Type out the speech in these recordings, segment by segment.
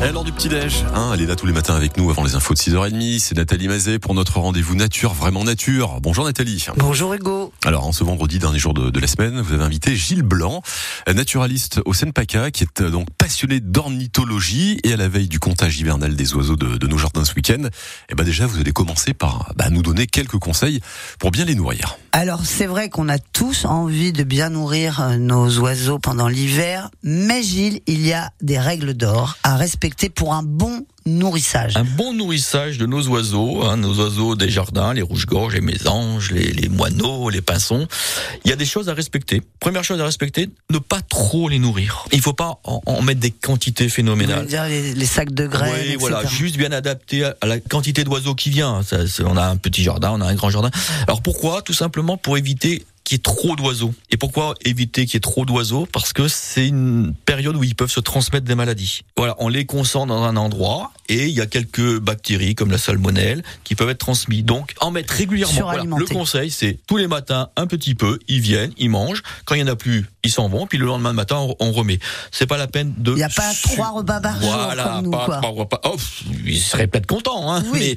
Et lors du petit-déj, hein, elle est là tous les matins avec nous avant les infos de 6h30. C'est Nathalie Mazet pour notre rendez-vous nature, vraiment nature. Bonjour Nathalie. Bonjour Hugo. Alors, en ce vendredi, dernier jour de, de la semaine, vous avez invité Gilles Blanc, naturaliste au Seine-Paca, qui est euh, donc passionné d'ornithologie et à la veille du comptage hivernal des oiseaux de, de nos jardins ce week-end. Et ben déjà, vous allez commencer par bah, nous donner quelques conseils pour bien les nourrir. Alors c'est vrai qu'on a tous envie de bien nourrir euh, nos oiseaux pendant l'hiver, mais Gilles, il y a des règles d'or à respecter pour un bon nourrissage. Un bon nourrissage de nos oiseaux, hein, nos oiseaux des jardins, les rouges-gorges, les mésanges, les, les, moineaux, les pinsons. Il y a des choses à respecter. Première chose à respecter, ne pas trop les nourrir. Il faut pas en, en mettre des quantités phénoménales. Dire les, les, sacs de graines. Oui, voilà, juste bien adapté à la quantité d'oiseaux qui vient. Ça, on a un petit jardin, on a un grand jardin. Alors pourquoi? Tout simplement pour éviter qu'il y ait trop d'oiseaux. Et pourquoi éviter qu'il y ait trop d'oiseaux? Parce que c'est une période où ils peuvent se transmettre des maladies. Voilà, on les concentre dans un endroit et il y a quelques bactéries comme la salmonelle qui peuvent être transmises. Donc en mettre régulièrement. Voilà. Le conseil, c'est tous les matins un petit peu, ils viennent, ils mangent. Quand il y en a plus, ils s'en vont. Puis le lendemain matin, on remet. C'est pas la peine de. Il n'y a pas trois repas par jour voilà, comme nous, pas quoi. trois repas. Oh, ils seraient peut-être contents. Hein, oui. Mais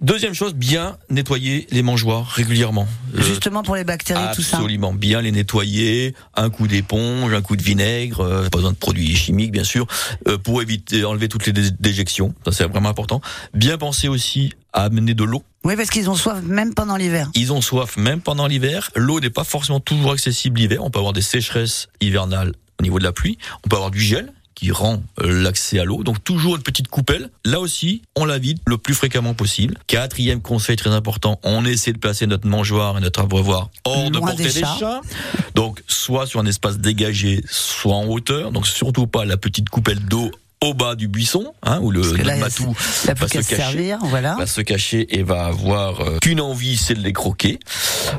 deuxième chose, bien nettoyer les mangeoires régulièrement. Justement pour les bactéries. Absolument, bien les nettoyer, un coup d'éponge, un coup de vinaigre, euh, pas besoin de produits chimiques bien sûr, euh, pour éviter enlever toutes les dé déjections, ça c'est vraiment important. Bien penser aussi à amener de l'eau. Oui, parce qu'ils ont soif même pendant l'hiver. Ils ont soif même pendant l'hiver. L'eau n'est pas forcément toujours accessible l'hiver. On peut avoir des sécheresses hivernales au niveau de la pluie. On peut avoir du gel qui rend euh, l'accès à l'eau. Donc toujours une petite coupelle. Là aussi, on la vide le plus fréquemment possible. Quatrième conseil très important, on essaie de placer notre mangeoire et notre abreuvoir hors de portée des chats. des chats. Donc soit sur un espace dégagé, soit en hauteur. Donc surtout pas la petite coupelle d'eau au bas du buisson, hein, où le là, matou va se cacher, servir, voilà. va se cacher et va avoir euh, qu'une envie, c'est de les croquer.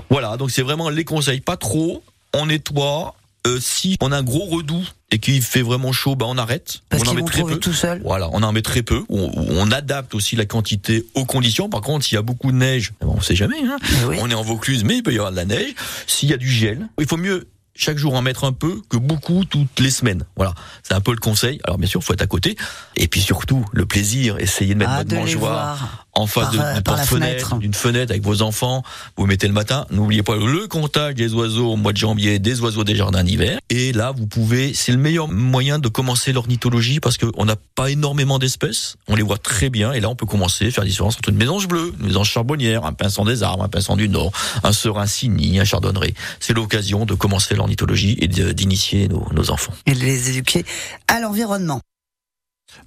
Voilà, donc c'est vraiment les conseils, pas trop. On nettoie. Euh, si on a un gros redout et qu'il fait vraiment chaud, bah on arrête. Parce on en met très peu. tout seul. Voilà, on en met très peu. On, on, adapte aussi la quantité aux conditions. Par contre, s'il y a beaucoup de neige, bon, on sait jamais. Hein. Oui. On est en Vaucluse, mais il peut y avoir de la neige. S'il y a du gel, il faut mieux chaque jour en mettre un peu que beaucoup toutes les semaines. Voilà, c'est un peu le conseil. Alors bien sûr, faut être à côté. Et puis surtout, le plaisir, essayer de mettre ah, votre mangeoire en face d'une porte fenêtre, d'une fenêtre avec vos enfants. Vous mettez le matin. N'oubliez pas le comptage des oiseaux au mois de janvier, des oiseaux des jardins d'hiver. Et là, vous pouvez, c'est le meilleur moyen de commencer l'ornithologie parce qu'on n'a pas énormément d'espèces. On les voit très bien. Et là, on peut commencer à faire la différence entre une mésange bleue, une mésange charbonnière, un pinson des arbres, un pinson du nord, un serin signy, un chardonneret. C'est l'occasion de commencer l'ornithologie et d'initier nos, nos enfants. Et de les éduquer à l'environnement.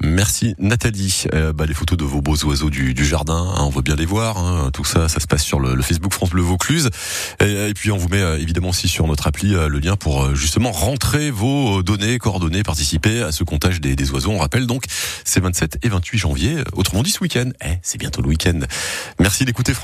Merci Nathalie. Euh, bah, les photos de vos beaux oiseaux du, du jardin, hein, on veut bien les voir. Hein. Tout ça, ça se passe sur le, le Facebook France Bleu Vaucluse. Et, et, puis on vous met euh, évidemment aussi sur notre appli euh, le lien pour euh, justement rentrer vos données, coordonnées, participer à ce comptage des, des oiseaux. On rappelle donc c'est 27 et 28 janvier. Autrement dit ce week-end. Eh, c'est bientôt le week-end. Merci d'écouter.